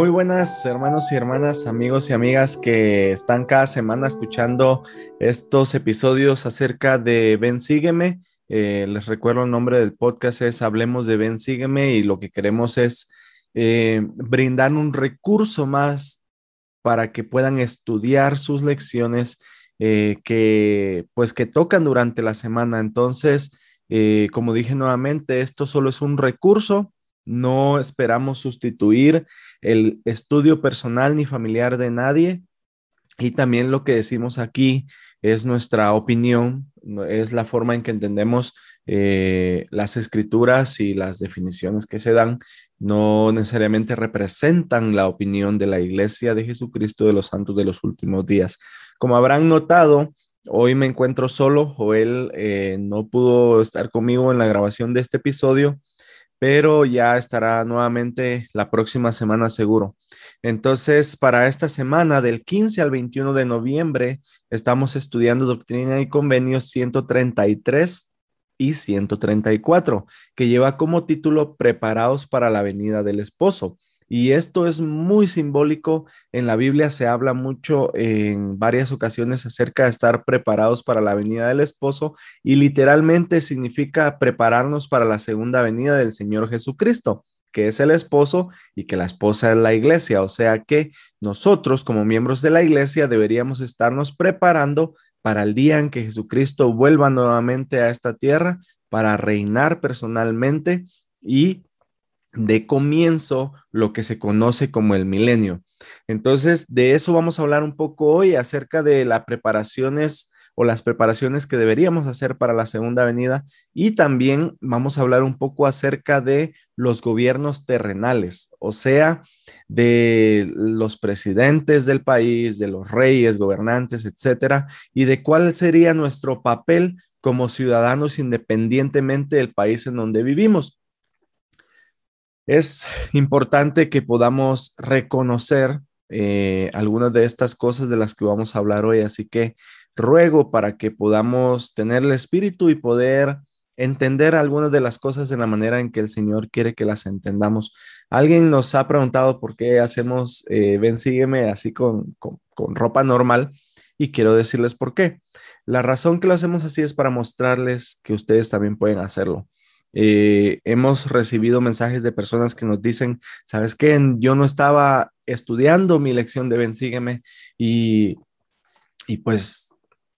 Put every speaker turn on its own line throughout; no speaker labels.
Muy buenas hermanos y hermanas, amigos y amigas que están cada semana escuchando estos episodios acerca de Ven Sígueme. Eh, les recuerdo el nombre del podcast es Hablemos de Ven Sígueme y lo que queremos es eh, brindar un recurso más para que puedan estudiar sus lecciones eh, que pues que tocan durante la semana. Entonces, como dije nuevamente, esto solo es un recurso no esperamos sustituir el estudio personal ni familiar de nadie. Y también lo que decimos aquí es nuestra opinión, es la forma en que entendemos eh, las escrituras y las definiciones que se dan. No necesariamente representan la opinión de la Iglesia de Jesucristo de los Santos de los últimos días. Como habrán notado, hoy me encuentro solo. Joel eh, no pudo estar conmigo en la grabación de este episodio pero ya estará nuevamente la próxima semana seguro. Entonces, para esta semana, del 15 al 21 de noviembre, estamos estudiando Doctrina y Convenios 133 y 134, que lleva como título Preparados para la venida del esposo. Y esto es muy simbólico. En la Biblia se habla mucho en varias ocasiones acerca de estar preparados para la venida del esposo y literalmente significa prepararnos para la segunda venida del Señor Jesucristo que es el esposo y que la esposa es la iglesia. O sea que nosotros como miembros de la iglesia deberíamos estarnos preparando para el día en que Jesucristo vuelva nuevamente a esta tierra para reinar personalmente y de comienzo lo que se conoce como el milenio. Entonces, de eso vamos a hablar un poco hoy acerca de las preparaciones o las preparaciones que deberíamos hacer para la segunda venida y también vamos a hablar un poco acerca de los gobiernos terrenales, o sea, de los presidentes del país, de los reyes, gobernantes, etcétera, y de cuál sería nuestro papel como ciudadanos independientemente del país en donde vivimos es importante que podamos reconocer eh, algunas de estas cosas de las que vamos a hablar hoy. Así que ruego para que podamos tener el espíritu y poder entender algunas de las cosas de la manera en que el Señor quiere que las entendamos. Alguien nos ha preguntado por qué hacemos eh, ven, sígueme así con, con ropa normal y quiero decirles por qué. La razón que lo hacemos así es para mostrarles que ustedes también pueden hacerlo. Eh, hemos recibido mensajes de personas que nos dicen, ¿sabes qué? Yo no estaba estudiando mi lección de Ven, sígueme y, y pues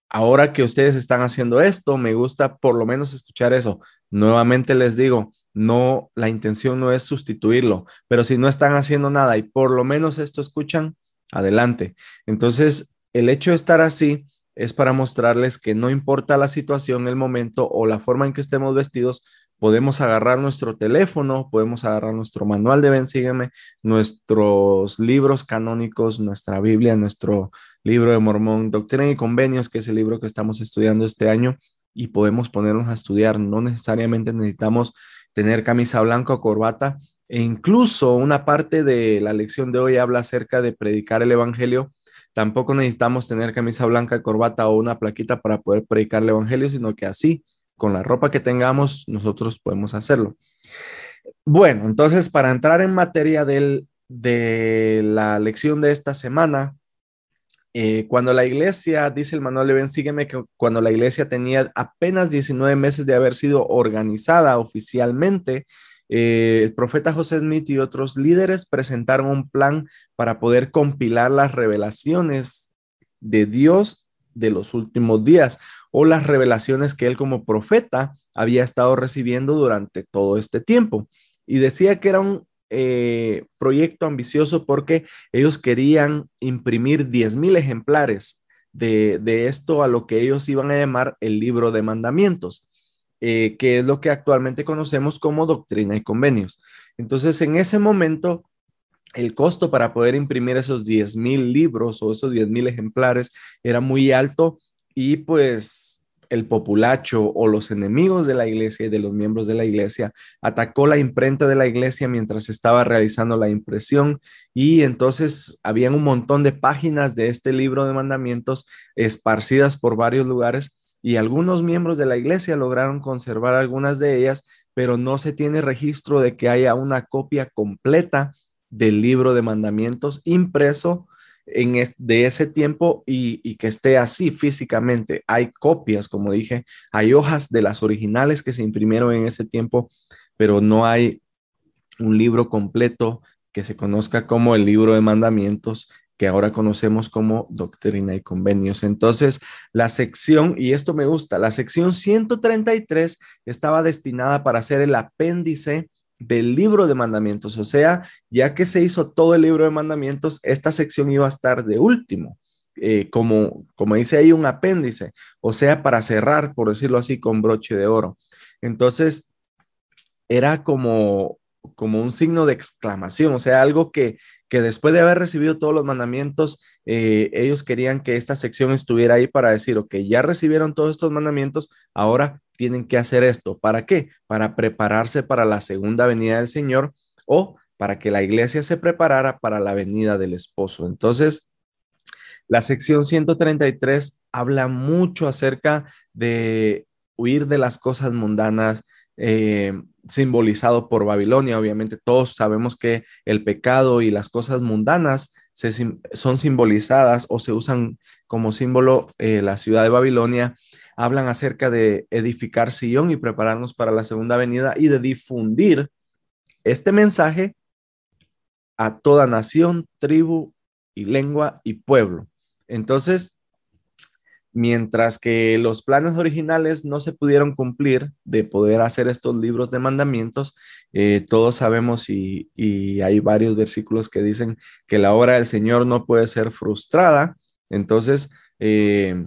ahora que ustedes están haciendo esto, me gusta por lo menos escuchar eso. Nuevamente les digo, no, la intención no es sustituirlo, pero si no están haciendo nada y por lo menos esto escuchan, adelante. Entonces, el hecho de estar así es para mostrarles que no importa la situación, el momento o la forma en que estemos vestidos, podemos agarrar nuestro teléfono, podemos agarrar nuestro manual de Ven, sígueme, nuestros libros canónicos, nuestra Biblia, nuestro libro de Mormón, Doctrina y Convenios, que es el libro que estamos estudiando este año, y podemos ponernos a estudiar. No necesariamente necesitamos tener camisa blanca o corbata, e incluso una parte de la lección de hoy habla acerca de predicar el Evangelio. Tampoco necesitamos tener camisa blanca, corbata o una plaquita para poder predicar el Evangelio, sino que así con la ropa que tengamos, nosotros podemos hacerlo. Bueno, entonces para entrar en materia del, de la lección de esta semana, eh, cuando la iglesia, dice el manual de Ben, sígueme, que cuando la iglesia tenía apenas 19 meses de haber sido organizada oficialmente, eh, el profeta José Smith y otros líderes presentaron un plan para poder compilar las revelaciones de Dios de los últimos días o las revelaciones que él como profeta había estado recibiendo durante todo este tiempo. Y decía que era un eh, proyecto ambicioso porque ellos querían imprimir 10.000 ejemplares de, esto a lo que ellos iban a llamar el libro de mandamientos, eh, que es lo que actualmente conocemos como doctrina y convenios. Entonces, en ese momento, el costo para poder imprimir esos 10.000 libros o esos 10.000 ejemplares era muy alto y pues el populacho o los enemigos de la iglesia y de los miembros de la iglesia atacó la imprenta de la iglesia mientras estaba realizando la impresión y entonces habían un montón de páginas de este libro de mandamientos esparcidas por varios lugares y algunos miembros de la iglesia lograron conservar algunas de ellas, pero no se tiene registro de que haya una copia completa del libro de mandamientos impreso en de ese tiempo y, y, que esté así físicamente. Hay copias, como dije, hay hojas de las originales que se imprimieron en ese tiempo, pero no hay un libro completo que se conozca como el libro de mandamientos que ahora conocemos como doctrina y convenios. Entonces, la sección, y esto me gusta, la sección 133 estaba destinada para ser el apéndice del libro de mandamientos. O sea, ya que se hizo todo el libro de mandamientos, esta sección iba a estar de último. Eh, como, como dice ahí, un apéndice, o sea, para cerrar, por decirlo así, con broche de oro. Entonces, era como, como un signo de exclamación, o sea, algo que, que después de haber recibido todos los mandamientos, eh, ellos querían que esta sección estuviera ahí para decir, ok, ya recibieron todos estos mandamientos, ahora tienen que hacer esto. ¿Para qué? Para prepararse para la segunda venida del Señor o para que la iglesia se preparara para la venida del esposo. Entonces, la sección 133 habla mucho acerca de huir de las cosas mundanas, eh, simbolizado por Babilonia. Obviamente todos sabemos que el pecado y las cosas mundanas son simbolizadas o se usan como símbolo eh, la ciudad de Babilonia. Hablan acerca de edificar Sion y prepararnos para la segunda venida y de difundir este mensaje a toda nación, tribu y lengua y pueblo. Entonces, mientras que los planes originales no se pudieron cumplir de poder hacer estos libros de mandamientos, eh, todos sabemos y, hay varios versículos que dicen que la obra del Señor no puede ser frustrada. Entonces, eh,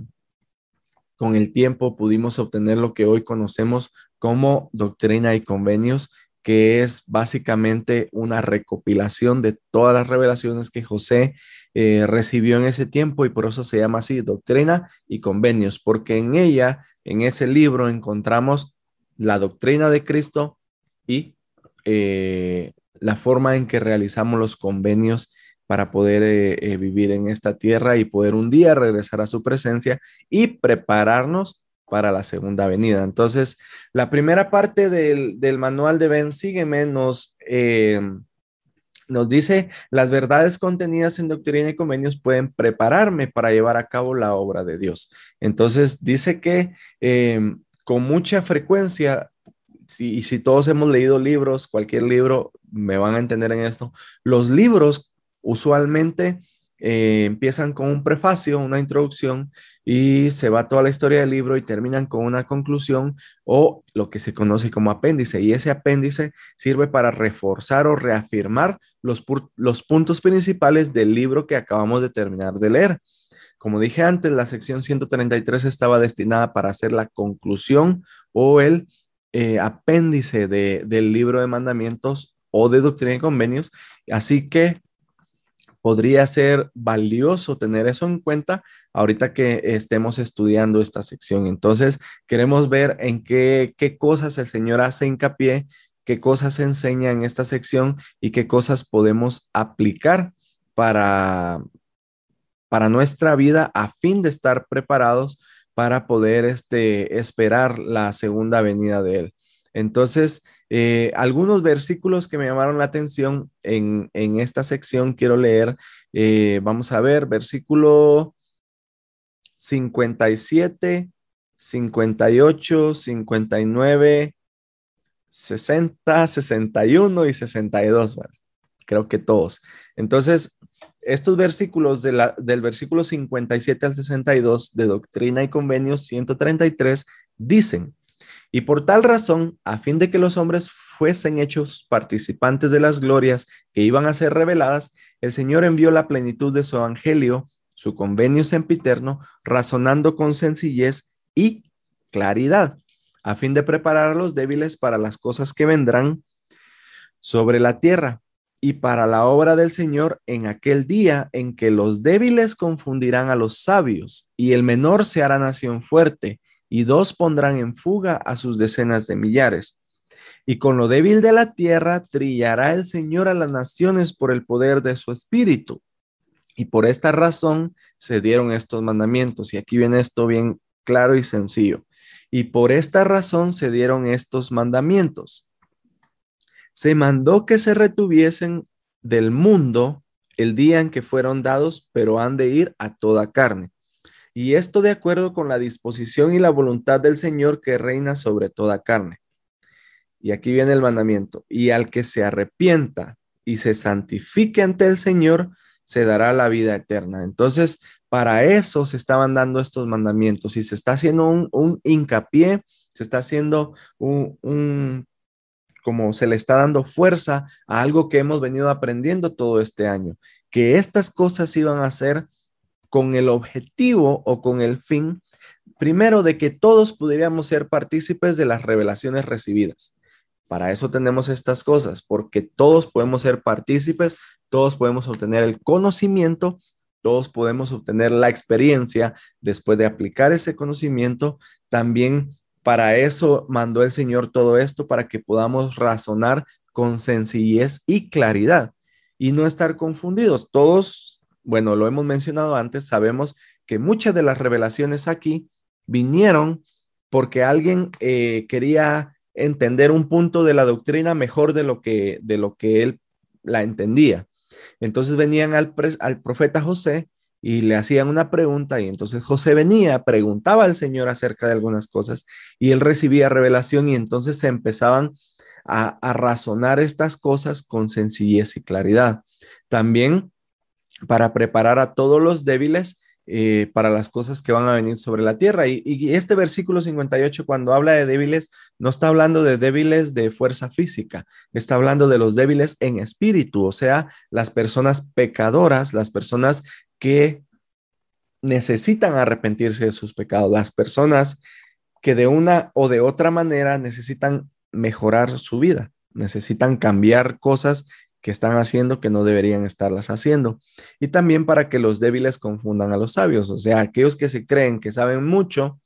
con el tiempo pudimos obtener lo que hoy conocemos como doctrina y convenios, que es básicamente una recopilación de todas las revelaciones que José eh, recibió en ese tiempo y por eso se llama así, doctrina y convenios, porque en ella, en ese libro, encontramos la doctrina de Cristo y eh, la forma en que realizamos los convenios para poder eh, vivir en esta tierra y poder un día regresar a su presencia y prepararnos para la segunda venida. Entonces, la primera parte del, del manual de Ben Sígueme nos nos dice, las verdades contenidas en doctrina y convenios pueden prepararme para llevar a cabo la obra de Dios. Entonces dice que em, con mucha frecuencia, y si todos hemos leído libros, cualquier libro, me van a entender en esto, los libros usualmente eh, empiezan con un prefacio, una introducción y se va toda la historia del libro y terminan con una conclusión o lo que se conoce como apéndice. Y ese apéndice sirve para reforzar o reafirmar los, los puntos principales del libro que acabamos de terminar de leer. Como dije antes, la sección 133 estaba destinada para hacer la conclusión o el eh, apéndice del libro de mandamientos o de doctrina y convenios. Así que podría ser valioso tener eso en cuenta ahorita que estemos estudiando esta sección. Entonces, queremos ver en qué, qué cosas el Señor hace hincapié, qué cosas enseña en esta sección y qué cosas podemos aplicar para, para nuestra vida a fin de estar preparados para poder este, esperar la segunda venida de Él. Entonces, eh, algunos versículos que me llamaron la atención en, esta sección quiero leer. Eh, vamos a ver, versículo 57, 58, 59, 60, 61 y 62. Bueno, creo que todos. Entonces, estos versículos del versículo 57 al 62 de Doctrina y Convenios 133 dicen, y por tal razón, a fin de que los hombres fuesen hechos participantes de las glorias que iban a ser reveladas, el Señor envió la plenitud de su evangelio, su convenio sempiterno, razonando con sencillez y claridad, a fin de preparar a los débiles para las cosas que vendrán sobre la tierra y para la obra del Señor en aquel día en que los débiles confundirán a los sabios y el menor se hará nación fuerte y dos pondrán en fuga a sus decenas de millares. Y con lo débil de la tierra trillará el Señor a las naciones por el poder de su espíritu. Y por esta razón se dieron estos mandamientos. Y aquí viene esto bien claro y sencillo. Y por esta razón se dieron estos mandamientos. Se mandó que se retuviesen del mundo el día en que fueron dados, pero han de ir a toda carne. Y esto de acuerdo con la disposición y la voluntad del Señor que reina sobre toda carne. Y aquí viene el mandamiento. Y al que se arrepienta y se santifique ante el Señor, se dará la vida eterna. Entonces, para eso se estaban dando estos mandamientos y se está haciendo un, hincapié, se está haciendo un, un, como se le está dando fuerza a algo que hemos venido aprendiendo todo este año, que estas cosas iban a ser con el objetivo o con el fin, primero, de que todos pudiéramos ser partícipes de las revelaciones recibidas. Para eso tenemos estas cosas, porque todos podemos ser partícipes, todos podemos obtener el conocimiento, todos podemos obtener la experiencia después de aplicar ese conocimiento. También para eso mandó el Señor todo esto, para que podamos razonar con sencillez y claridad y no estar confundidos. Todos, bueno, lo hemos mencionado antes, sabemos que muchas de las revelaciones aquí vinieron porque alguien eh, quería entender un punto de la doctrina mejor de lo que, de lo que él la entendía. Entonces venían al, profeta José y le hacían una pregunta y entonces José venía, preguntaba al Señor acerca de algunas cosas y él recibía revelación y entonces se empezaban a razonar estas cosas con sencillez y claridad. También para preparar a todos los débiles eh, para las cosas que van a venir sobre la tierra. Y, este versículo 58, cuando habla de débiles, no está hablando de débiles de fuerza física, está hablando de los débiles en espíritu, o sea, las personas pecadoras, las personas que necesitan arrepentirse de sus pecados, las personas que de una o de otra manera necesitan mejorar su vida, necesitan cambiar cosas que están haciendo que no deberían estarlas haciendo. Y también para que los débiles confundan a los sabios, o sea, aquellos que se creen que saben mucho,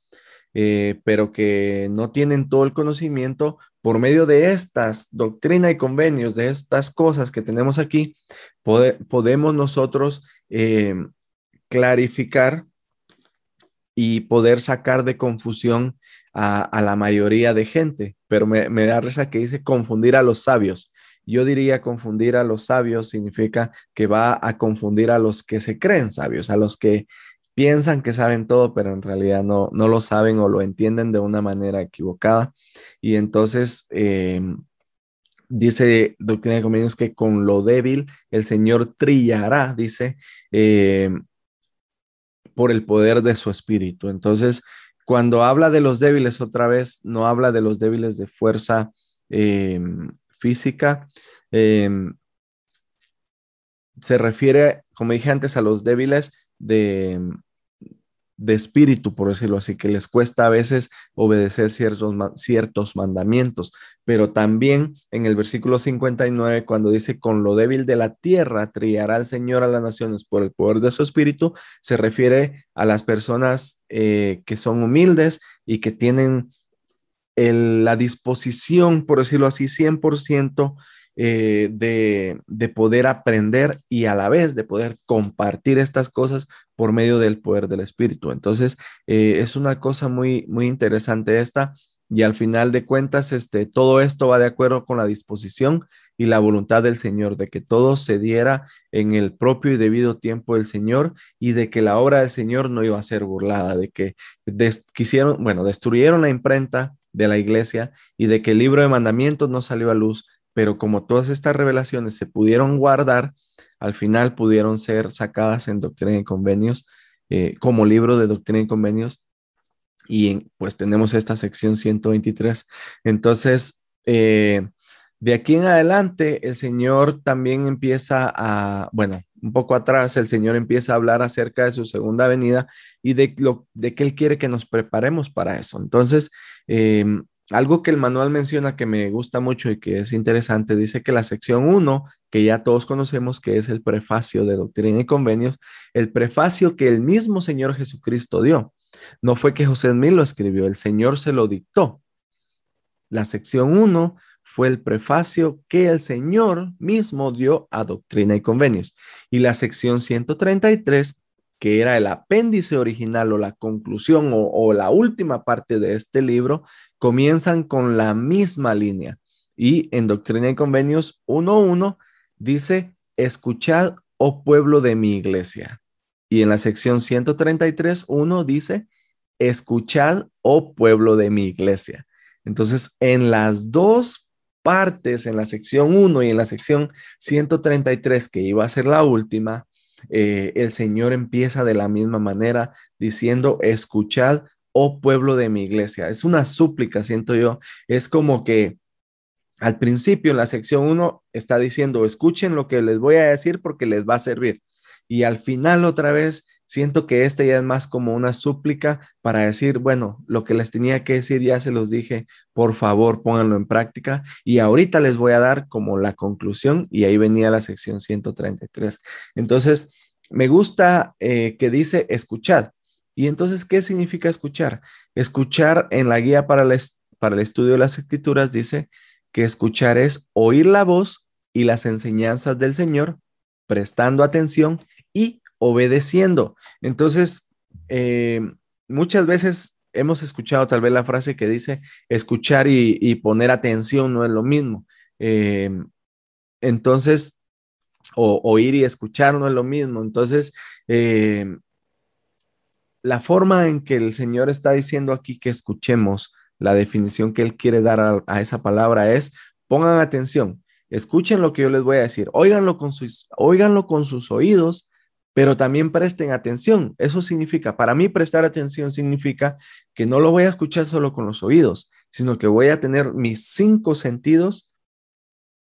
eh, pero que no tienen todo el conocimiento, por medio de estas doctrina y convenios, de estas cosas que tenemos aquí, podemos nosotros eh, clarificar y poder sacar de confusión a, la mayoría de gente. Pero me, me da risa que dice confundir a los sabios. Yo diría confundir a los sabios significa que va a confundir a los que se creen sabios, a los que piensan que saben todo, pero en realidad no, no lo saben o lo entienden de una manera equivocada. Y entonces em, dice Doctrina de Convenios que con lo débil el Señor trillará, dice, em, por el poder de su espíritu. Entonces, cuando habla de los débiles otra vez, no habla de los débiles de fuerza em, física. Em, se refiere, como dije antes, a los débiles de, de espíritu, por decirlo así, que les cuesta a veces obedecer ciertos, ciertos mandamientos. Pero también en el versículo 59, cuando dice, con lo débil de la tierra triará el Señor a las naciones por el poder de su espíritu, se refiere a las personas eh, que son humildes y que tienen la disposición, por decirlo así, 100% eh, de, de, poder aprender y a la vez de poder compartir estas cosas por medio del poder del Espíritu. Entonces, eh, es una cosa muy, muy interesante esta. Y al final de cuentas, este, todo esto va de acuerdo con la disposición y la voluntad del Señor, de que todo se diera en el propio y debido tiempo del Señor y de que la obra del Señor no iba a ser burlada, de que quisieron, bueno, destruyeron la imprenta, de la iglesia y de que el libro de mandamientos no salió a luz, pero como todas estas revelaciones se pudieron guardar, al final pudieron ser sacadas en Doctrina y Convenios eh, como libro de Doctrina y Convenios y pues tenemos esta sección 123. Entonces, eh, de aquí en adelante, el Señor también empieza a, bueno, un poco atrás, el Señor empieza a hablar acerca de su segunda venida y de, lo, de que Él quiere que nos preparemos para eso. Entonces, em, algo que el manual menciona que me gusta mucho y que es interesante, dice que la sección 1, que ya todos conocemos que es el prefacio de Doctrina y Convenios, el prefacio que el mismo Señor Jesucristo dio. No fue que José Smith lo escribió, el Señor se lo dictó. La sección 1 fue el prefacio que el Señor mismo dio a Doctrina y Convenios. Y la sección 133, que era el apéndice original o la conclusión o, la última parte de este libro, comienzan con la misma línea. Y en Doctrina y Convenios 1.1 dice escuchad, oh pueblo de mi iglesia. Y en la sección 133.1 dice, escuchad, oh pueblo de mi iglesia. Entonces, en las dos partes, en la sección 1 y en la sección 133, que iba a ser la última, eh, el Señor empieza de la misma manera diciendo, escuchad, oh pueblo de mi iglesia. Es una súplica, siento yo. Es como que al principio en la sección 1 está diciendo, escuchen lo que les voy a decir porque les va a servir. Y al final otra vez siento que este ya es más como una súplica para decir, bueno, lo que les tenía que decir ya se los dije, por favor pónganlo en práctica. Y ahorita les voy a dar como la conclusión y ahí venía la sección 133. Entonces, me gusta eh, que dice escuchad. Y entonces, ¿qué significa escuchar? Escuchar en la guía para el, para el estudio de las escrituras dice que escuchar es oír la voz y las enseñanzas del Señor, prestando atención obedeciendo. Entonces, eh, muchas veces hemos escuchado tal vez la frase que dice escuchar y, poner atención no es lo mismo. Eh, entonces, oír y escuchar no es lo mismo. Entonces, eh, la forma en que el Señor está diciendo aquí que escuchemos, la definición que Él quiere dar a, a esa palabra es, pongan atención, escuchen lo que yo les voy a decir, óiganlo con sus, óiganlo con sus oídos pero también presten atención. Eso significa, para mí prestar atención significa que no lo voy a escuchar solo con los oídos, sino que voy a tener mis cinco sentidos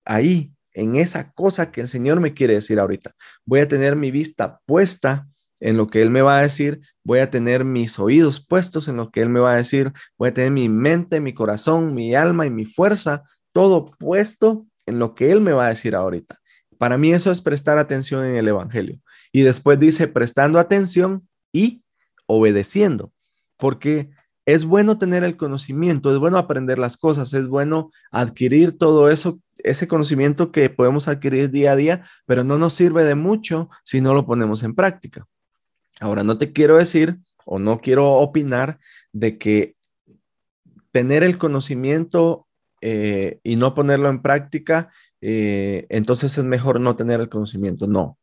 ahí, en esa cosa que el Señor me quiere decir ahorita. Voy a tener mi vista puesta en lo que Él me va a decir, voy a tener mis oídos puestos en lo que Él me va a decir, voy a tener mi mente, mi corazón, mi alma y mi fuerza, todo puesto en lo que Él me va a decir ahorita. Para mí eso es prestar atención en el Evangelio. Y después dice prestando atención y obedeciendo, porque es bueno tener el conocimiento, es bueno aprender las cosas, es bueno adquirir todo eso, ese conocimiento que podemos adquirir día a día, pero no nos sirve de mucho si no lo ponemos en práctica. Ahora, no te quiero decir o no quiero opinar de que tener el conocimiento eh, y no ponerlo en práctica eh, entonces es mejor no tener el conocimiento. No,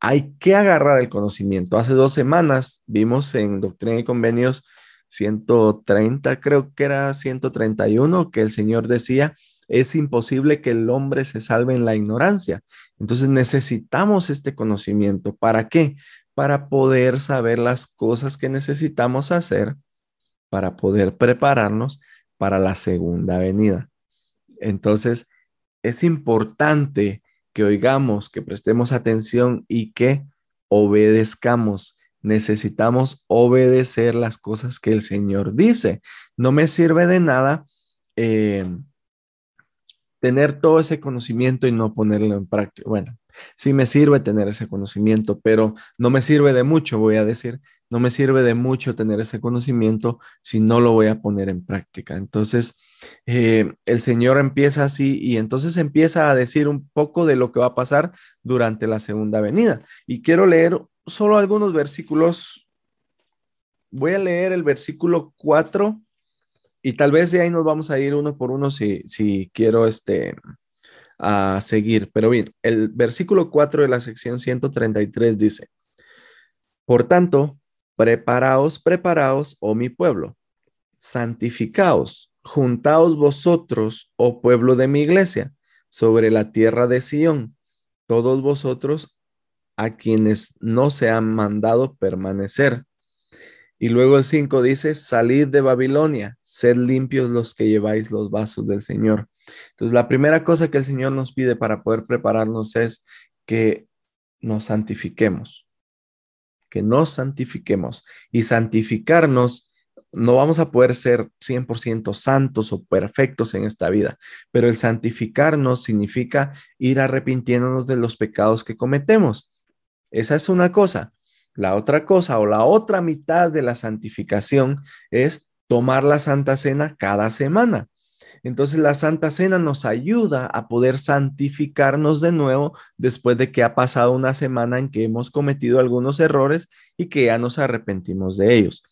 hay que agarrar el conocimiento. Hace dos semanas vimos en Doctrina y Convenios 130, creo que era 131, que el Señor decía, es imposible que el hombre se salve en la ignorancia. Entonces necesitamos este conocimiento. ¿Para qué? Para poder saber las cosas que necesitamos hacer, para poder prepararnos para la segunda venida. Entonces, es importante que oigamos, que prestemos atención y que obedezcamos. Necesitamos obedecer las cosas que el Señor dice. No me sirve de nada eh, tener todo ese conocimiento y no ponerlo en práctica. Bueno, sí me sirve tener ese conocimiento, pero no me sirve de mucho, voy a decir, no me sirve de mucho tener ese conocimiento si no lo voy a poner en práctica. Entonces, eh, el Señor empieza así y entonces empieza a decir un poco de lo que va a pasar durante la segunda venida. Y quiero leer solo algunos versículos. Voy a leer el versículo 4 y tal vez de ahí nos vamos a ir uno por uno si, si quiero este, a seguir. Pero bien, el versículo 4 de la sección 133 dice, por tanto, preparaos, preparaos, oh mi pueblo, santificaos Juntaos vosotros, oh pueblo de mi iglesia, sobre la tierra de Sión, todos vosotros a quienes no se han mandado permanecer. Y luego el 5 dice, salid de Babilonia, sed limpios los que lleváis los vasos del Señor. Entonces, la primera cosa que el Señor nos pide para poder prepararnos es que nos santifiquemos, que nos santifiquemos. Y santificarnos no vamos a poder ser 100% santos o perfectos en esta vida, pero el santificarnos significa ir arrepintiéndonos de los pecados que cometemos. Esa es una cosa. La otra cosa o la otra mitad de la santificación es tomar la Santa Cena cada semana. Entonces la Santa Cena nos ayuda a poder santificarnos de nuevo después de que ha pasado una semana en que hemos cometido algunos errores y que ya nos arrepentimos de ellos.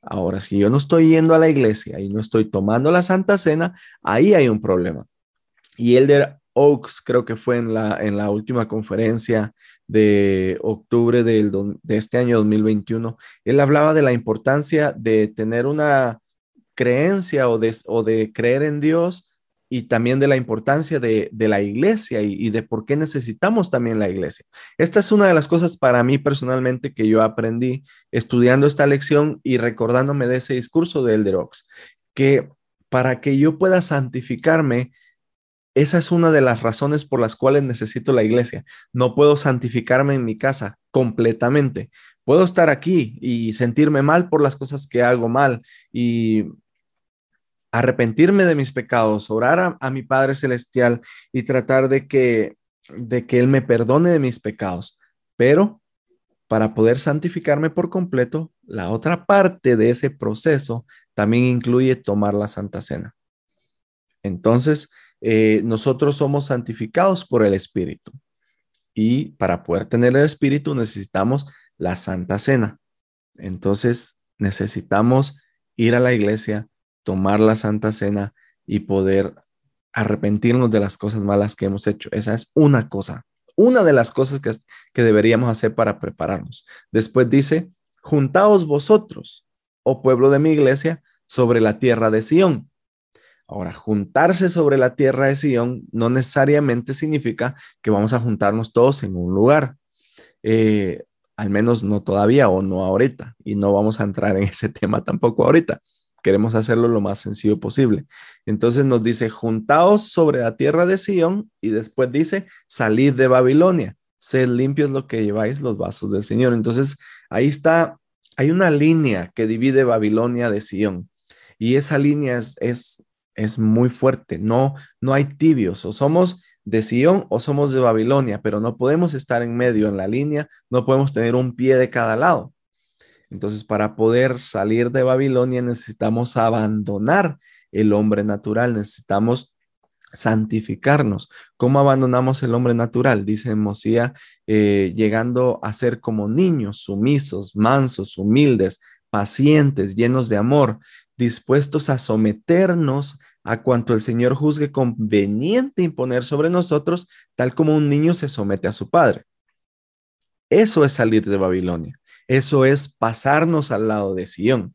Ahora, si yo no estoy yendo a la iglesia y no estoy tomando la Santa Cena, ahí hay un problema. Y el, Oaks, creo que fue en la, en la última conferencia de octubre del, de este año 2021, él hablaba de la importancia de tener una creencia o de, o de creer en Dios y también de la importancia de, la iglesia y, de por qué necesitamos también la iglesia. Esta es una de las cosas para mí personalmente que yo aprendí estudiando esta lección y recordándome de ese discurso de Elder Ox, que para que yo pueda santificarme, esa es una de las razones por las cuales necesito la iglesia. No puedo santificarme en mi casa completamente. Puedo estar aquí y sentirme mal por las cosas que hago mal y arrepentirme de mis pecados, orar a, mi Padre Celestial y tratar de que, de que Él me perdone de mis pecados. Pero para poder santificarme por completo, la otra parte de ese proceso también incluye tomar la Santa Cena. Entonces, eh, nosotros somos santificados por el Espíritu. Y para poder tener el Espíritu necesitamos la Santa Cena. Entonces, necesitamos ir a la iglesia, tomar la Santa Cena y poder arrepentirnos de las cosas malas que hemos hecho. Esa es una cosa, una de las cosas que, que deberíamos hacer para prepararnos. Después dice, juntaos vosotros, oh pueblo de mi iglesia, sobre la tierra de Sión. Ahora, juntarse sobre la tierra de Sión no necesariamente significa que vamos a juntarnos todos en un lugar. Eh, al menos no todavía o no ahorita. Y no vamos a entrar en ese tema tampoco ahorita. Queremos hacerlo lo más sencillo posible. Entonces nos dice, juntaos sobre la tierra de Sión y después dice, salid de Babilonia, sed limpios lo que lleváis los vasos del Señor. Entonces ahí está, hay una línea que divide Babilonia de Sión y esa línea es, es, es muy fuerte. No, no hay tibios, o somos de Sión o somos de Babilonia, pero no podemos estar en medio en la línea, no podemos tener un pie de cada lado. Entonces, para poder salir de Babilonia necesitamos abandonar el hombre natural, necesitamos santificarnos. ¿Cómo abandonamos el hombre natural? Dice Mosía, eh, llegando a ser como niños, sumisos, mansos, humildes, pacientes, llenos de amor, dispuestos a someternos a cuanto el Señor juzgue conveniente imponer sobre nosotros, tal como un niño se somete a su padre. Eso es salir de Babilonia. Eso es pasarnos al lado de Sion.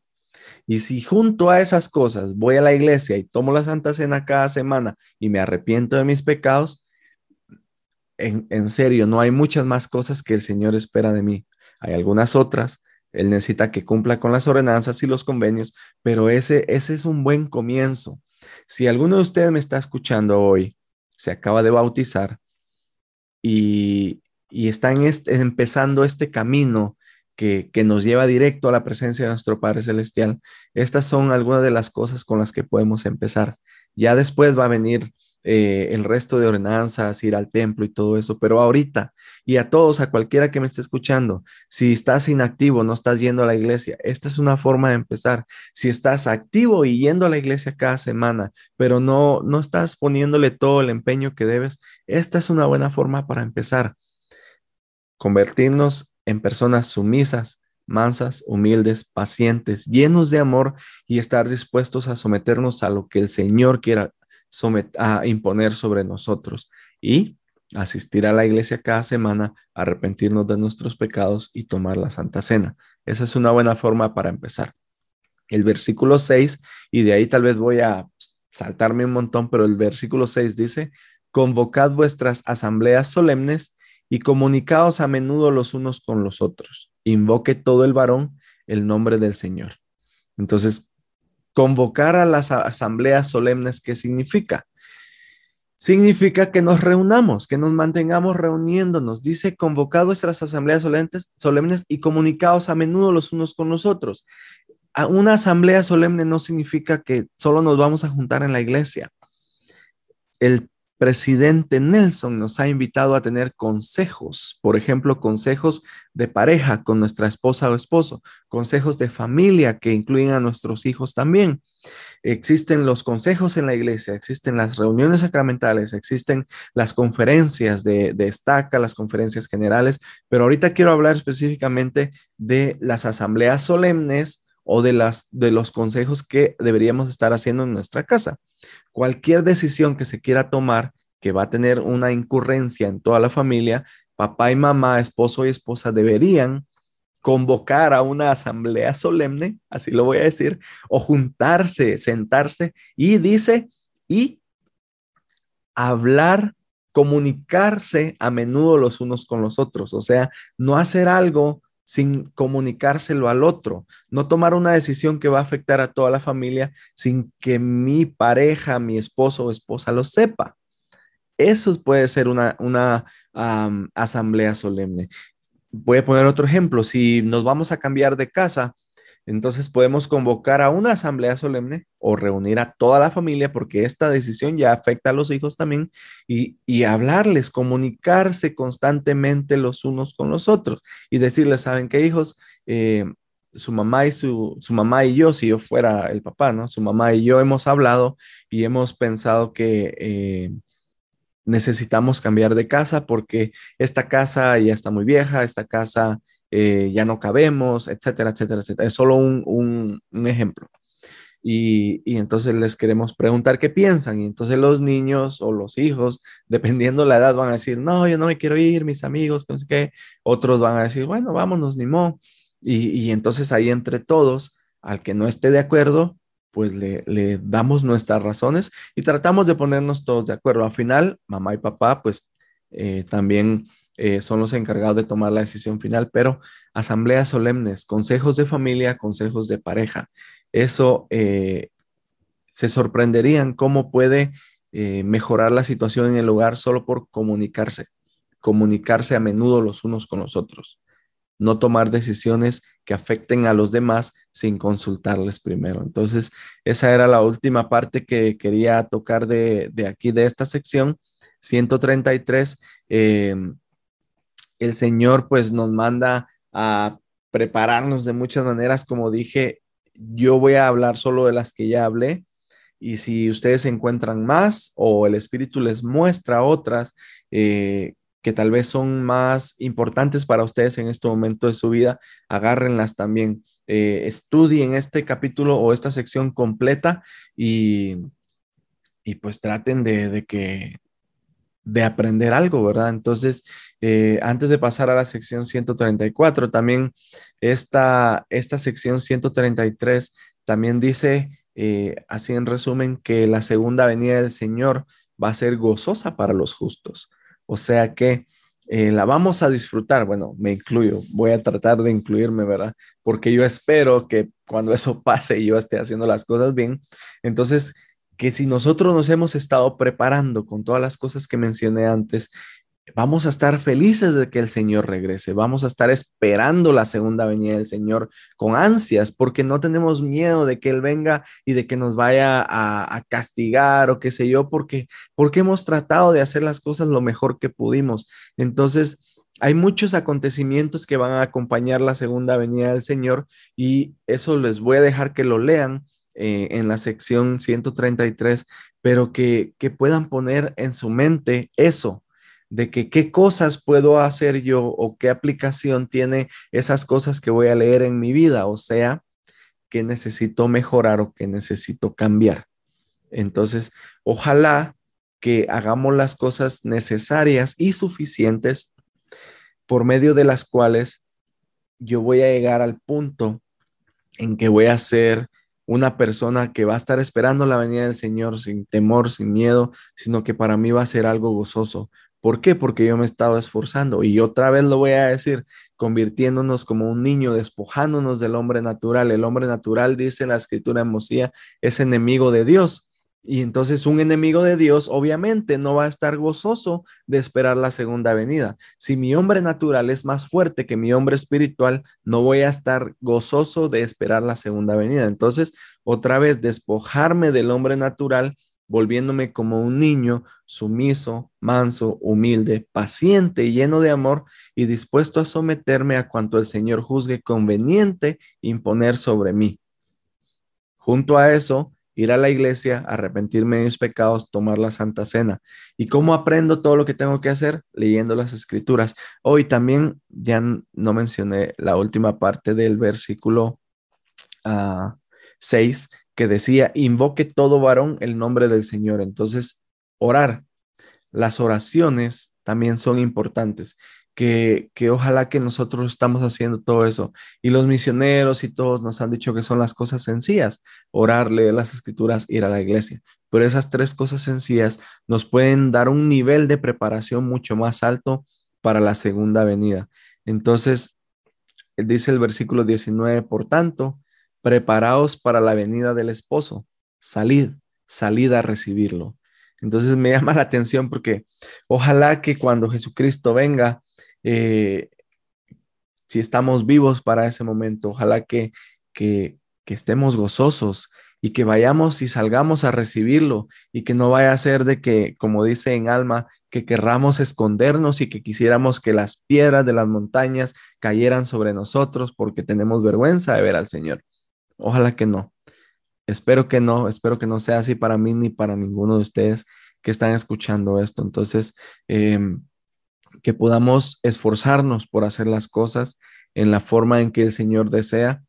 Y si junto a esas cosas voy a la iglesia y tomo la Santa Cena cada semana y me arrepiento de mis pecados, en, serio, no hay muchas más cosas que el Señor espera de mí. Hay algunas otras. Él necesita que cumpla con las ordenanzas y los convenios, pero ese, ese es un buen comienzo. Si alguno de ustedes me está escuchando hoy, se acaba de bautizar y, y está empezando este camino que, nos lleva directo a la presencia de nuestro Padre Celestial. Estas son algunas de las cosas con las que podemos empezar. Ya después va a venir eh, el resto de ordenanzas, ir al templo y todo eso, pero ahorita y a todos, a cualquiera que me esté escuchando, si estás inactivo, no estás yendo a la iglesia, esta es una forma de empezar. Si estás activo y yendo a la iglesia cada semana, pero no, no estás poniéndole todo el empeño que debes, esta es una buena forma para empezar. Convertirnos en personas sumisas, mansas, humildes, pacientes, llenos de amor y estar dispuestos a someternos a lo que el Señor quiera a imponer sobre nosotros y asistir a la iglesia cada semana, arrepentirnos de nuestros pecados y tomar la Santa Cena. Esa es una buena forma para empezar. El versículo 6, y de ahí tal vez voy a saltarme un montón, pero el versículo 6 dice, convocad vuestras asambleas solemnes y comunicaos a menudo los unos con los otros. Invoque todo el varón el nombre del Señor. Entonces, convocar a las asambleas solemnes, ¿qué significa? Significa que nos reunamos, que nos mantengamos reuniéndonos. Dice, convocad vuestras asambleas solemnes, y comunicaos a menudo los unos con los otros. Una asamblea solemne no significa que solo nos vamos a juntar en la iglesia. El presidente Nelson nos ha invitado a tener consejos, por ejemplo, consejos de pareja con nuestra esposa o esposo, consejos de familia que incluyen a nuestros hijos también. Existen los consejos en la iglesia, existen las reuniones sacramentales, existen las conferencias de, de las conferencias generales, pero ahorita quiero hablar específicamente de las asambleas solemnes o de, las, de los consejos que deberíamos estar haciendo en nuestra casa. Cualquier decisión que se quiera tomar que va a tener una incurrencia en toda la familia, papá y mamá, esposo y esposa deberían convocar a una asamblea solemne, así lo voy a decir, o juntarse, sentarse y dice, y hablar, comunicarse a menudo los unos con los otros, o sea, no hacer algo sin comunicárselo al otro, no tomar una decisión que va a afectar a toda la familia sin que mi pareja, mi esposo o esposa lo sepa. Eso puede ser una, una asamblea solemne. Voy a poner otro ejemplo. Si nos vamos a cambiar de casa, entonces podemos convocar a una asamblea solemne o reunir a toda la familia porque esta decisión ya afecta a los hijos también y, hablarles, comunicarse constantemente los unos con los otros y decirles, ¿saben qué hijos? Eh, su mamá y su, mamá y yo, si yo fuera el papá, ¿no? Su mamá y yo hemos hablado y hemos pensado que eh, necesitamos cambiar de casa porque esta casa ya está muy vieja, esta casa eh, ya no cabemos, etcétera, etcétera, etcétera. Es solo un, ejemplo. Y, entonces les queremos preguntar qué piensan. Y entonces los niños o los hijos, dependiendo la edad, van a decir, no, yo no me quiero ir, mis amigos, no sé qué. Otros van a decir, bueno, vámonos, ni mo. Y, y entonces ahí entre todos, al que no esté de acuerdo, pues le, le, damos nuestras razones y tratamos de ponernos todos de acuerdo. Al final, mamá y papá, pues eh, también eh, son los encargados de tomar la decisión final, pero asambleas solemnes, consejos de familia, consejos de pareja, eso eh, se sorprenderían cómo puede eh, mejorar la situación en el hogar solo por comunicarse, comunicarse a menudo los unos con los otros, no tomar decisiones que afecten a los demás sin consultarles primero. Entonces, esa era la última parte que quería tocar de, de aquí, de esta sección 133 el Señor pues nos manda a prepararnos de muchas maneras. Como dije, yo voy a hablar solo de las que ya hablé. Y si ustedes encuentran más o el Espíritu les muestra otras eh, que tal vez son más importantes para ustedes en este momento de su vida, agárrenlas también. Eh, estudien este capítulo o esta sección completa y, y pues traten de, de, que, de aprender algo, ¿verdad? Entonces, eh, antes de pasar a la sección 134, también esta, esta sección 133 también dice, eh, así en resumen, que la segunda venida del Señor va a ser gozosa para los justos. O sea que eh, la vamos a disfrutar. Bueno, me incluyo, voy a tratar de incluirme, ¿verdad? Porque yo espero que cuando eso pase y yo esté haciendo las cosas bien, entonces que si nosotros nos hemos estado preparando con todas las cosas que mencioné antes, vamos a estar felices de que el Señor regrese, vamos a estar esperando la segunda venida del Señor con ansias, porque no tenemos miedo de que Él venga y de que nos vaya a, castigar o qué sé yo, porque, porque hemos tratado de hacer las cosas lo mejor que pudimos. Entonces, hay muchos acontecimientos que van a acompañar la segunda venida del Señor y eso les voy a dejar que lo lean eh, en la sección 133, pero que, que puedan poner en su mente eso, de que qué cosas puedo hacer yo o qué aplicación tiene esas cosas que voy a leer en mi vida, o sea, que necesito mejorar o que necesito cambiar. Entonces, ojalá que hagamos las cosas necesarias y suficientes por medio de las cuales yo voy a llegar al punto en que voy a ser una persona que va a estar esperando la venida del Señor sin temor, sin miedo, sino que para mí va a ser algo gozoso. ¿Por qué? Porque yo me estaba esforzando. Y otra vez lo voy a decir, convirtiéndonos como un niño, despojándonos del hombre natural. El hombre natural, dice la escritura en Mosía, es enemigo de Dios. Y entonces un enemigo de Dios obviamente no va a estar gozoso de esperar la segunda venida. Si mi hombre natural es más fuerte que mi hombre espiritual, no voy a estar gozoso de esperar la segunda venida. Entonces, otra vez, despojarme del hombre natural, volviéndome como un niño sumiso, manso, humilde, paciente, lleno de amor y dispuesto a someterme a cuanto el Señor juzgue conveniente imponer sobre mí. Junto a eso, ir a la iglesia, arrepentirme de mis pecados, tomar la Santa Cena. ¿Y cómo aprendo todo lo que tengo que hacer? Leyendo las escrituras. Hoy también ya no mencioné la última parte del versículo 6 ah, que decía, invoque todo varón el nombre del Señor. Entonces, orar. las oraciones también son importantes. Que, que, ojalá que nosotros estamos haciendo todo eso. Y los misioneros y todos nos han dicho que son las cosas sencillas, orar, leer las escrituras, ir a la iglesia. Pero esas tres cosas sencillas nos pueden dar un nivel de preparación mucho más alto para la segunda venida. Entonces, dice el versículo 19, por tanto, preparaos para la venida del esposo, salid, salid a recibirlo. Entonces me llama la atención porque ojalá que cuando Jesucristo venga, eh, si estamos vivos para ese momento, ojalá que, que, que estemos gozosos y que vayamos y salgamos a recibirlo y que no vaya a ser de que, como dice en Alma, que querramos escondernos y que quisiéramos que las piedras de las montañas cayeran sobre nosotros porque tenemos vergüenza de ver al Señor. Ojalá que no. Espero que no, espero que no sea así para mí ni para ninguno de ustedes que están escuchando esto. Entonces, em, que podamos esforzarnos por hacer las cosas en la forma en que el Señor desea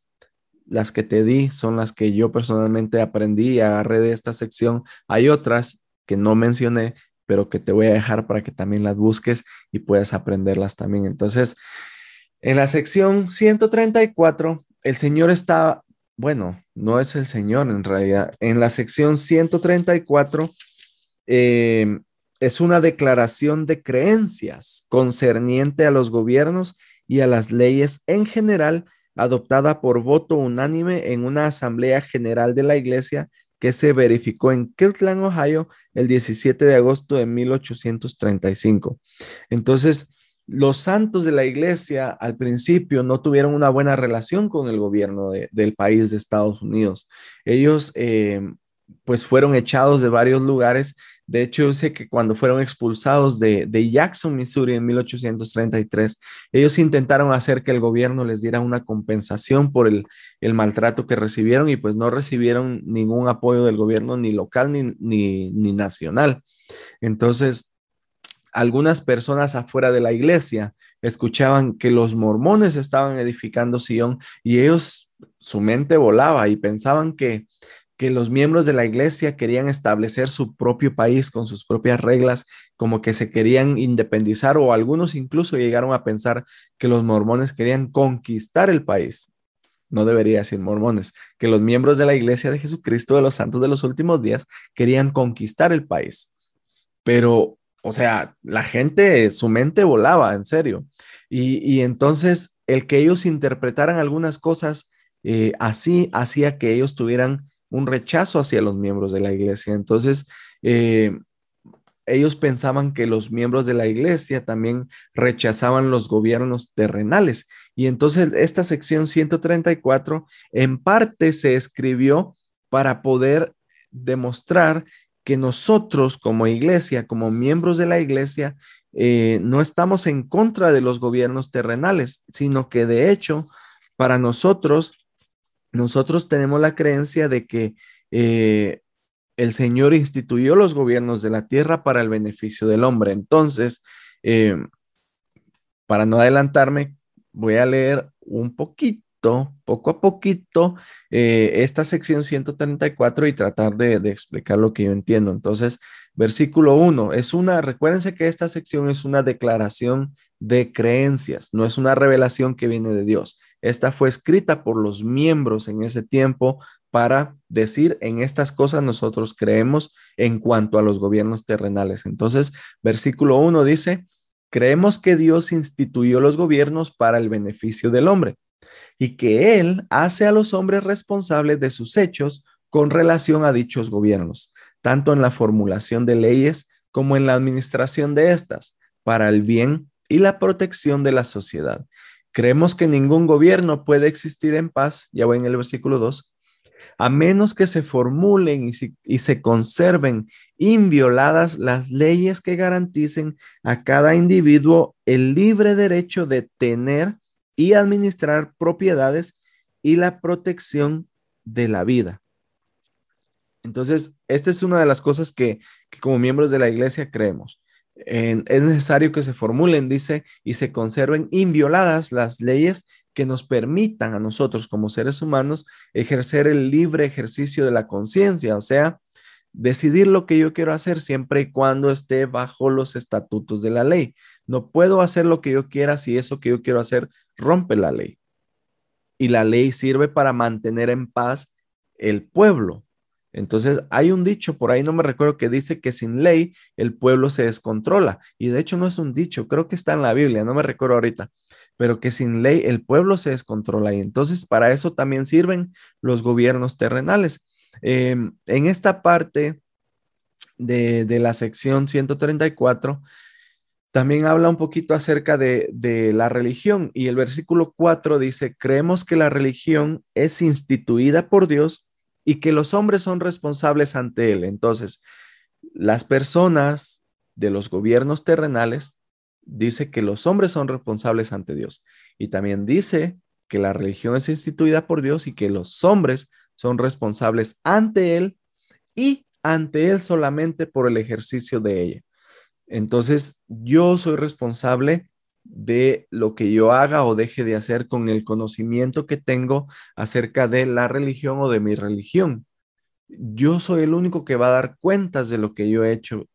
las que te di son las que yo personalmente aprendí y agarré de esta sección. Hay otras que no mencioné, pero que te voy a dejar para que también las busques y puedas aprenderlas también. Entonces, en la sección 134, el Señor está, bueno, no es el Señor en realidad. En la sección 134 eh, es una declaración de creencias concerniente a los gobiernos y a las leyes en general adoptada por voto unánime en una asamblea general de la iglesia que se verificó en Kirtland, Ohio, el 17 de agosto de 1835. Entonces, los santos de la iglesia al principio no tuvieron una buena relación con el gobierno del país de Estados Unidos. Ellos, eh, pues, fueron echados de varios lugares de hecho, sé que cuando fueron expulsados de, Jackson, Missouri, en 1833, ellos intentaron hacer que el gobierno les diera una compensación por el, maltrato que recibieron y pues no recibieron ningún apoyo del gobierno ni local ni, ni nacional. Entonces, algunas personas afuera de la iglesia escuchaban que los mormones estaban edificando Sion y ellos, su mente volaba y pensaban que que los miembros de la iglesia querían establecer su propio país con sus propias reglas, como que se querían independizar o algunos incluso llegaron a pensar que los mormones querían conquistar el país. No debería decir mormones, que los miembros de la iglesia de Jesucristo de los santos de los últimos días querían conquistar el país. Pero, o sea, la gente, su mente volaba, en serio. Y, entonces el que ellos interpretaran algunas cosas eh, así hacía que ellos tuvieran un rechazo hacia los miembros de la iglesia. Entonces, eh, ellos pensaban que los miembros de la iglesia también rechazaban los gobiernos terrenales. Y entonces esta sección 134 en parte se escribió para poder demostrar que nosotros como iglesia, como miembros de la iglesia, eh, no estamos en contra de los gobiernos terrenales, sino que de hecho, para nosotros nosotros tenemos la creencia de que eh, el Señor instituyó los gobiernos de la tierra para el beneficio del hombre. Entonces, eh, para no adelantarme, voy a leer un poquito poco a poquito, eh, esta sección 134 y tratar de, explicar lo que yo entiendo. Entonces, versículo 1, es una, recuérdense que esta sección es una declaración de creencias, no es una revelación que viene de Dios. Esta fue escrita por los miembros en ese tiempo para decir en estas cosas nosotros creemos en cuanto a los gobiernos terrenales. Entonces, versículo 1 dice, creemos que Dios instituyó los gobiernos para el beneficio del hombre y que Él hace a los hombres responsables de sus hechos con relación a dichos gobiernos, tanto en la formulación de leyes como en la administración de estas, para el bien y la protección de la sociedad. Creemos que ningún gobierno puede existir en paz, ya voy en el versículo 2, a menos que se formulen y, y, se conserven invioladas las leyes que garanticen a cada individuo el libre derecho de tener y administrar propiedades y la protección de la vida. Entonces, esta es una de las cosas que, como miembros de la iglesia creemos. es necesario que se formulen, dice, y se conserven invioladas las leyes que nos permitan a nosotros como seres humanos ejercer el libre ejercicio de la conciencia, o sea, decidir lo que yo quiero hacer siempre y cuando esté bajo los estatutos de la ley. No puedo hacer lo que yo quiera si eso que yo quiero hacer rompe la ley. Y la ley sirve para mantener en paz el pueblo. Entonces, hay un dicho por ahí, no me recuerdo, que dice que sin ley el pueblo se descontrola. Y de hecho no es un dicho, creo que está en la Biblia, no me recuerdo ahorita, pero que sin ley el pueblo se descontrola. Y entonces para eso también sirven los gobiernos terrenales. Em, en esta parte de, la sección 134, también habla un poquito acerca de, de, la religión y el versículo 4 dice, creemos que la religión es instituida por Dios y que los hombres son responsables ante Él. Entonces, las personas de los gobiernos terrenales dice que los hombres son responsables ante Dios y también dice que la religión es instituida por Dios y que los hombres son responsables ante Él y ante Él solamente por el ejercicio de ella. Entonces, yo soy responsable de lo que yo haga o deje de hacer con el conocimiento que tengo acerca de la religión o de mi religión. Yo soy el único que va a dar cuentas de lo que yo he hecho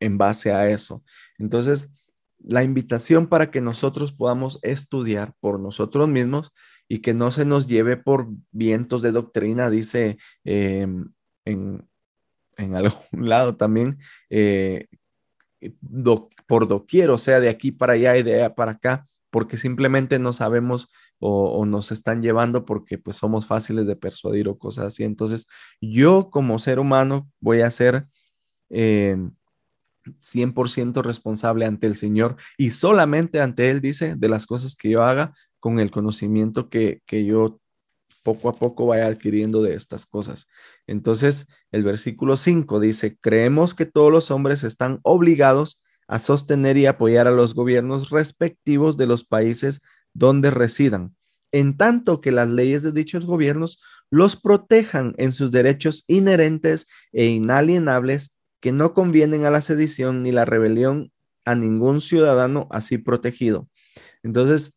en base a eso. Entonces, la invitación para que nosotros podamos estudiar por nosotros mismos y que no se nos lleve por vientos de doctrina, dice em, en, algún lado también, eh, por doquier, o sea, de aquí para allá y de allá para acá, porque simplemente no sabemos o, nos están llevando porque pues somos fáciles de persuadir o cosas así. Entonces, yo como ser humano voy a ser... 100% em, responsable ante el Señor y solamente ante Él, dice, de las cosas que yo haga, con el conocimiento que, yo poco a poco vaya adquiriendo de estas cosas. Entonces, el versículo 5 dice, creemos que todos los hombres están obligados a sostener y apoyar a los gobiernos respectivos de los países donde residan, en tanto que las leyes de dichos gobiernos los protejan en sus derechos inherentes e inalienables que no convienen a la sedición ni la rebelión a ningún ciudadano así protegido. Entonces,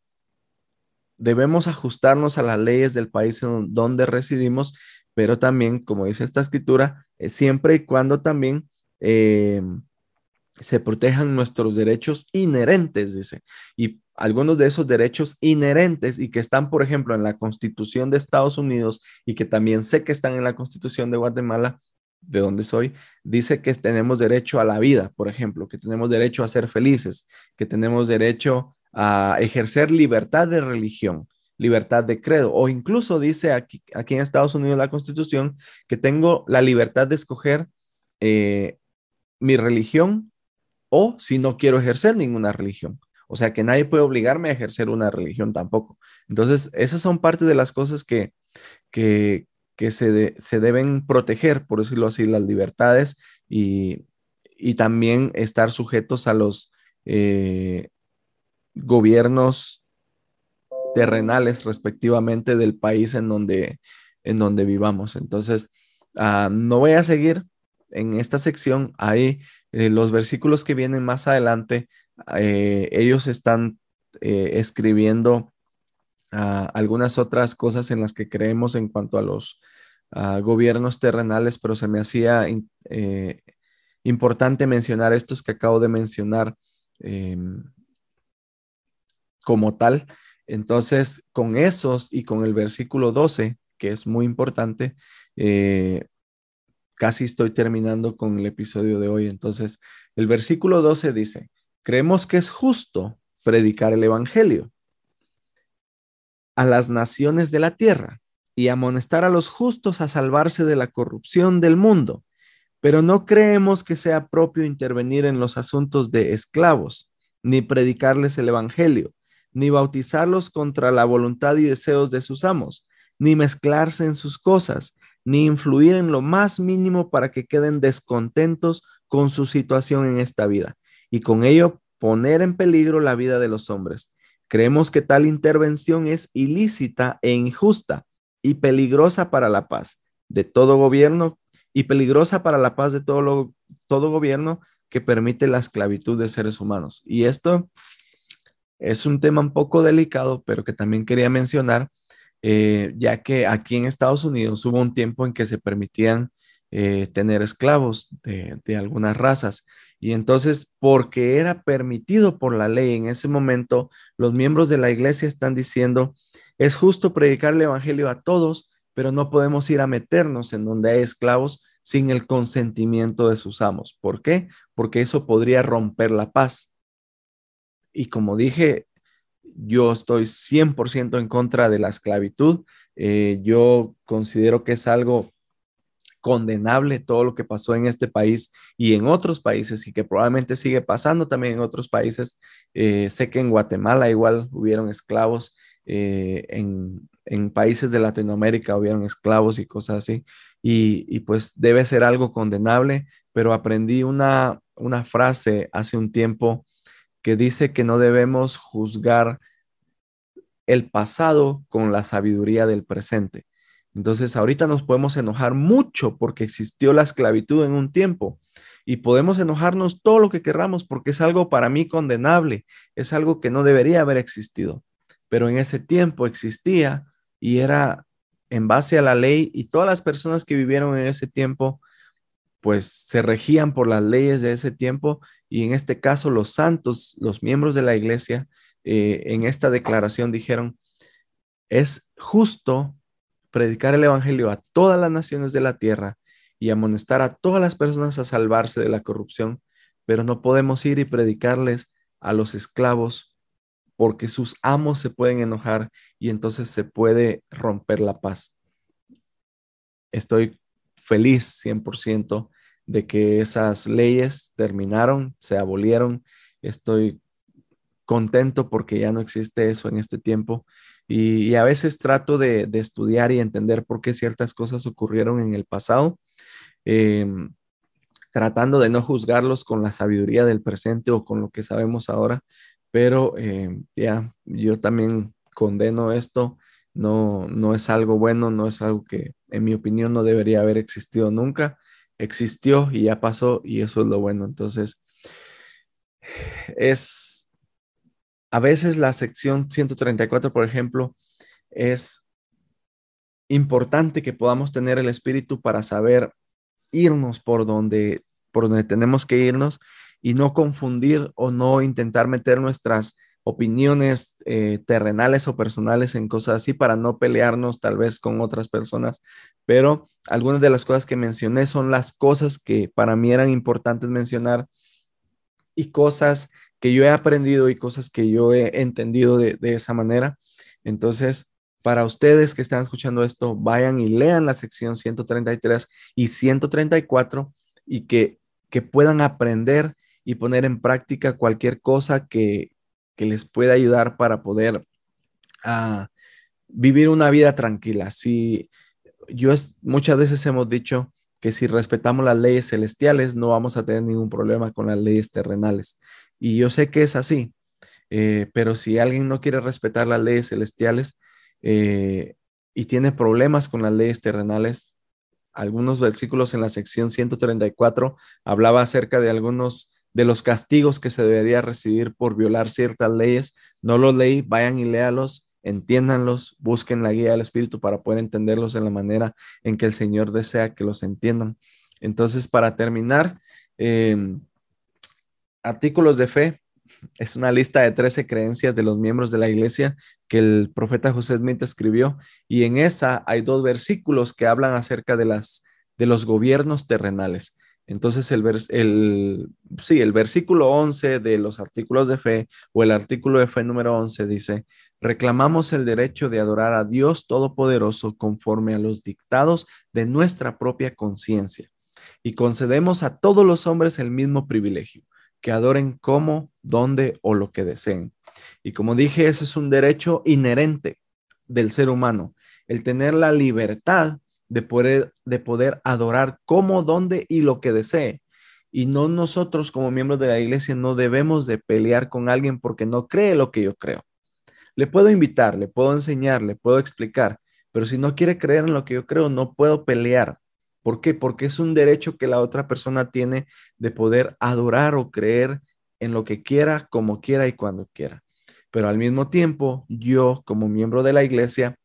debemos ajustarnos a las leyes del país en donde residimos, pero también, como dice esta escritura, eh, siempre y cuando también eh, se protejan nuestros derechos inherentes, dice. Y algunos de esos derechos inherentes y que están, por ejemplo, en la Constitución de Estados Unidos y que también sé que están en la Constitución de Guatemala, de donde soy, dice que tenemos derecho a la vida, por ejemplo, que tenemos derecho a ser felices, que tenemos derecho a ejercer libertad de religión, libertad de credo, o incluso dice aquí, aquí en Estados Unidos la Constitución que tengo la libertad de escoger eh, mi religión o si no quiero ejercer ninguna religión. O sea que nadie puede obligarme a ejercer una religión tampoco. Entonces, esas son parte de las cosas que, que, se, se, deben proteger, por decirlo así, las libertades y, y también estar sujetos a los, eh, gobiernos terrenales respectivamente del país en donde, en donde vivamos. Entonces, ah, no voy a seguir en esta sección. Ahí eh, los versículos que vienen más adelante, eh, ellos están escribiendo algunas otras cosas en las que creemos en cuanto a los gobiernos terrenales, pero se me hacía importante mencionar estos que acabo de mencionar em, como tal. Entonces, con esos y con el versículo 12, que es muy importante, eh, casi estoy terminando con el episodio de hoy. Entonces, el versículo 12 dice, creemos que es justo predicar el Evangelio a las naciones de la tierra y amonestar a los justos a salvarse de la corrupción del mundo, pero no creemos que sea propio intervenir en los asuntos de esclavos, ni predicarles el Evangelio ni bautizarlos contra la voluntad y deseos de sus amos, ni mezclarse en sus cosas, ni influir en lo más mínimo para que queden descontentos con su situación en esta vida, y con ello poner en peligro la vida de los hombres. Creemos que tal intervención es ilícita e injusta y peligrosa para la paz de todo gobierno y peligrosa para la paz de todo, gobierno que permite la esclavitud de seres humanos. Y esto es un tema un poco delicado, pero que también quería mencionar, eh, ya que aquí en Estados Unidos hubo un tiempo en que se permitían eh, tener esclavos de, algunas razas. Y entonces, porque era permitido por la ley en ese momento, los miembros de la iglesia están diciendo, es justo predicar el Evangelio a todos, pero no podemos ir a meternos en donde hay esclavos sin el consentimiento de sus amos. ¿Por qué? Porque eso podría romper la paz. Y como dije, yo estoy 100% en contra de la esclavitud. Eh, yo considero que es algo condenable todo lo que pasó en este país y en otros países y que probablemente sigue pasando también en otros países. Eh, sé que en Guatemala igual hubieron esclavos, eh, en, en, países de Latinoamérica hubieron esclavos y cosas así, y, y, pues debe ser algo condenable, pero aprendí una, una frase hace un tiempo que dice que no debemos juzgar el pasado con la sabiduría del presente. Entonces, ahorita nos podemos enojar mucho porque existió la esclavitud en un tiempo y podemos enojarnos todo lo que querramos porque es algo para mí condenable, es algo que no debería haber existido, pero en ese tiempo existía y era en base a la ley y todas las personas que vivieron en ese tiempo pues se regían por las leyes de ese tiempo y en este caso los santos, los miembros de la iglesia, eh, en esta declaración dijeron, es justo predicar el Evangelio a todas las naciones de la tierra y amonestar a todas las personas a salvarse de la corrupción, pero no podemos ir y predicarles a los esclavos porque sus amos se pueden enojar y entonces se puede romper la paz. Estoy feliz 100% de que esas leyes terminaron, se abolieron. Estoy contento porque ya no existe eso en este tiempo y, a veces trato de, estudiar y entender por qué ciertas cosas ocurrieron en el pasado, em, tratando de no juzgarlos con la sabiduría del presente o con lo que sabemos ahora, pero em, ya, yo también condeno esto, no, no es algo bueno, no es algo que en mi opinión no debería haber existido nunca, existió y ya pasó y eso es lo bueno, entonces es a veces la sección 134, por ejemplo, es importante que podamos tener el espíritu para saber irnos por donde, por donde tenemos que irnos y no confundir o no intentar meter nuestras opiniones eh, terrenales o personales en cosas así para no pelearnos tal vez con otras personas. Pero algunas de las cosas que mencioné son las cosas que para mí eran importantes mencionar y cosas que yo he aprendido y cosas que yo he entendido de, esa manera. Entonces, para ustedes que están escuchando esto, vayan y lean la sección 133 y 134 y que, que puedan aprender y poner en práctica cualquier cosa que, que les pueda ayudar para poder uh, vivir una vida tranquila. Si yo muchas veces hemos dicho que si respetamos las leyes celestiales no vamos a tener ningún problema con las leyes terrenales. Y yo sé que es así, eh, pero si alguien no quiere respetar las leyes celestiales eh, y tiene problemas con las leyes terrenales, algunos versículos en la sección 134 hablaba acerca de algunos de los castigos que se debería recibir por violar ciertas leyes. No los leí, vayan y léalos, entiéndanlos, busquen la guía del Espíritu para poder entenderlos en la manera en que el Señor desea que los entiendan. Entonces, para terminar, em, Artículos de fe es una lista de 13 creencias de los miembros de la iglesia que el profeta José Smith escribió y en esa hay dos versículos que hablan acerca de las de los gobiernos terrenales. Entonces el, sí, el versículo 11 de los artículos de fe o el artículo de fe número 11 dice, reclamamos el derecho de adorar a Dios Todopoderoso conforme a los dictados de nuestra propia conciencia y concedemos a todos los hombres el mismo privilegio que adoren como, dónde o lo que deseen. Y como dije, ese es un derecho inherente del ser humano, el tener la libertad de poder, de poder adorar como, dónde y lo que desee. Y no nosotros como miembros de la iglesia no debemos de pelear con alguien porque no cree lo que yo creo. Le puedo invitar, le puedo enseñar, le puedo explicar, pero si no quiere creer en lo que yo creo, no puedo pelear ¿Por qué? Porque es un derecho que la otra persona tiene de poder adorar o creer en lo que quiera, como quiera y cuando quiera. Pero al mismo tiempo, yo como miembro de la iglesia,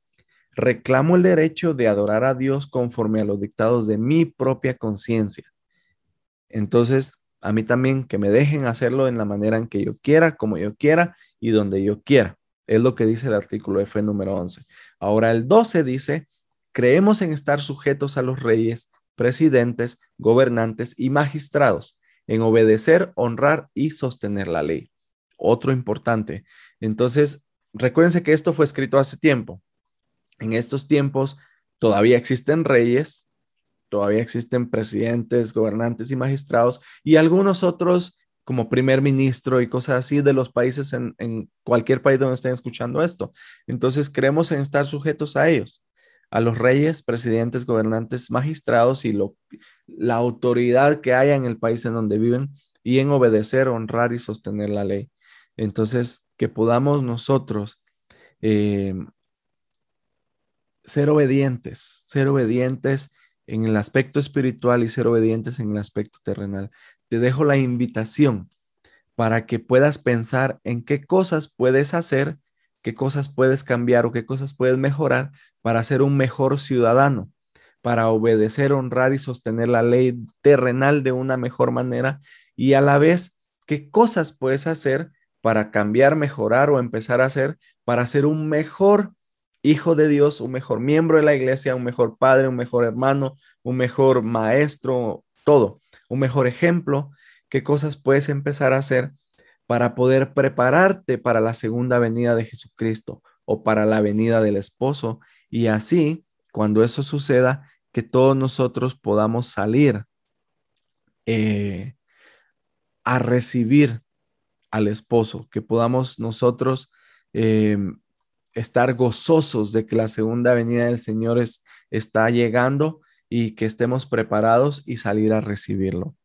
reclamo el derecho de adorar a Dios conforme a los dictados de mi propia conciencia. Entonces, a mí también que me dejen hacerlo en la manera en que yo quiera, como yo quiera y donde yo quiera. Es lo que dice el artículo F número 11. Ahora el 12 dice, creemos en estar sujetos a los reyes, presidentes, gobernantes y magistrados, en obedecer, honrar y sostener la ley. Otro importante. Entonces, recuérdense que esto fue escrito hace tiempo. En estos tiempos todavía existen reyes, todavía existen presidentes, gobernantes y magistrados y algunos otros como primer ministro y cosas así de los países en, cualquier país donde estén escuchando esto. Entonces creemos en estar sujetos a ellos, a los reyes, presidentes, gobernantes, magistrados y la autoridad que haya en el país en donde viven y en obedecer, honrar y sostener la ley. Entonces, que podamos nosotros eh, ser obedientes, ser obedientes en el aspecto espiritual y ser obedientes en el aspecto terrenal. Te dejo la invitación para que puedas pensar en qué cosas puedes hacer, qué cosas puedes cambiar o qué cosas puedes mejorar para ser un mejor ciudadano, para obedecer, honrar y sostener la ley terrenal de una mejor manera y a la vez qué cosas puedes hacer para cambiar, mejorar o empezar a hacer para ser un mejor hijo de Dios, un mejor miembro de la iglesia, un mejor padre, un mejor hermano, un mejor maestro, todo, un mejor ejemplo, qué cosas puedes empezar a hacer para poder prepararte para la segunda venida de Jesucristo o para la venida del esposo. Y así, cuando eso suceda, que todos nosotros podamos salir eh, a recibir al esposo, que podamos nosotros em, estar gozosos de que la segunda venida del Señor está llegando y que estemos preparados y salir a recibirlo.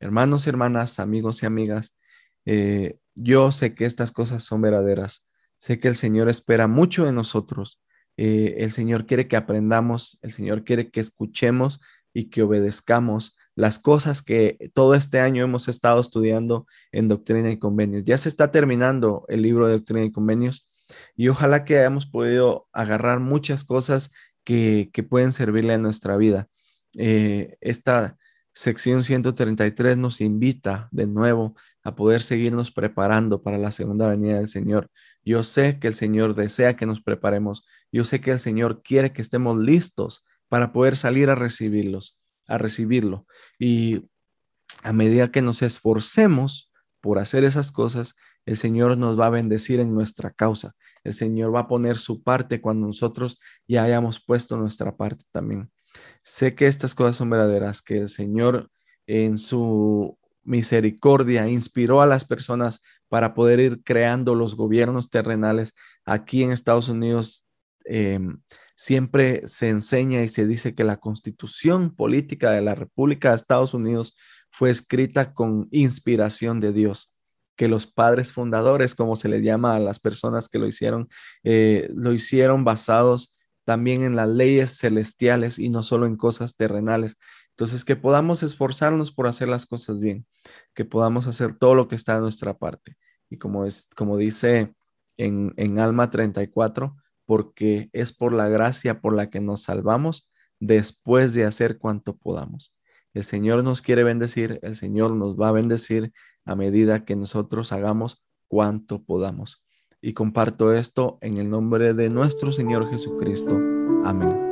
Hermanos y hermanas, amigos y amigas, eh, yo sé que estas cosas son verdaderas. Sé que el Señor espera mucho de nosotros. Eh, el Señor quiere que aprendamos, el Señor quiere que escuchemos y que obedezcamos las cosas que todo este año hemos estado estudiando en Doctrina y Convenios. Ya se está terminando el libro de Doctrina y Convenios y ojalá que hayamos podido agarrar muchas cosas que, pueden servirle a nuestra vida. Eh, esta sección 133 nos invita de nuevo a poder seguirnos preparando para la segunda venida del Señor. Yo sé que el Señor desea que nos preparemos. Yo sé que el Señor quiere que estemos listos para poder salir a recibirlos, a recibirlo. Y a medida que nos esforcemos por hacer esas cosas, el Señor nos va a bendecir en nuestra causa. El Señor va a poner su parte cuando nosotros ya hayamos puesto nuestra parte también. Sé que estas cosas son verdaderas, que el Señor en su misericordia inspiró a las personas para poder ir creando los gobiernos terrenales aquí en Estados Unidos. Em, siempre se enseña y se dice que la constitución política de la República de Estados Unidos fue escrita con inspiración de Dios que los padres fundadores, como se les llama a las personas que lo hicieron, eh, lo hicieron basados también en las leyes celestiales y no solo en cosas terrenales. Entonces, que podamos esforzarnos por hacer las cosas bien, que podamos hacer todo lo que está de nuestra parte. Y como, es, como dice en, en Alma 34, porque es por la gracia por la que nos salvamos después de hacer cuanto podamos. El Señor nos quiere bendecir, el Señor nos va a bendecir a medida que nosotros hagamos cuanto podamos. Y comparto esto en el nombre de nuestro Señor Jesucristo. Amén.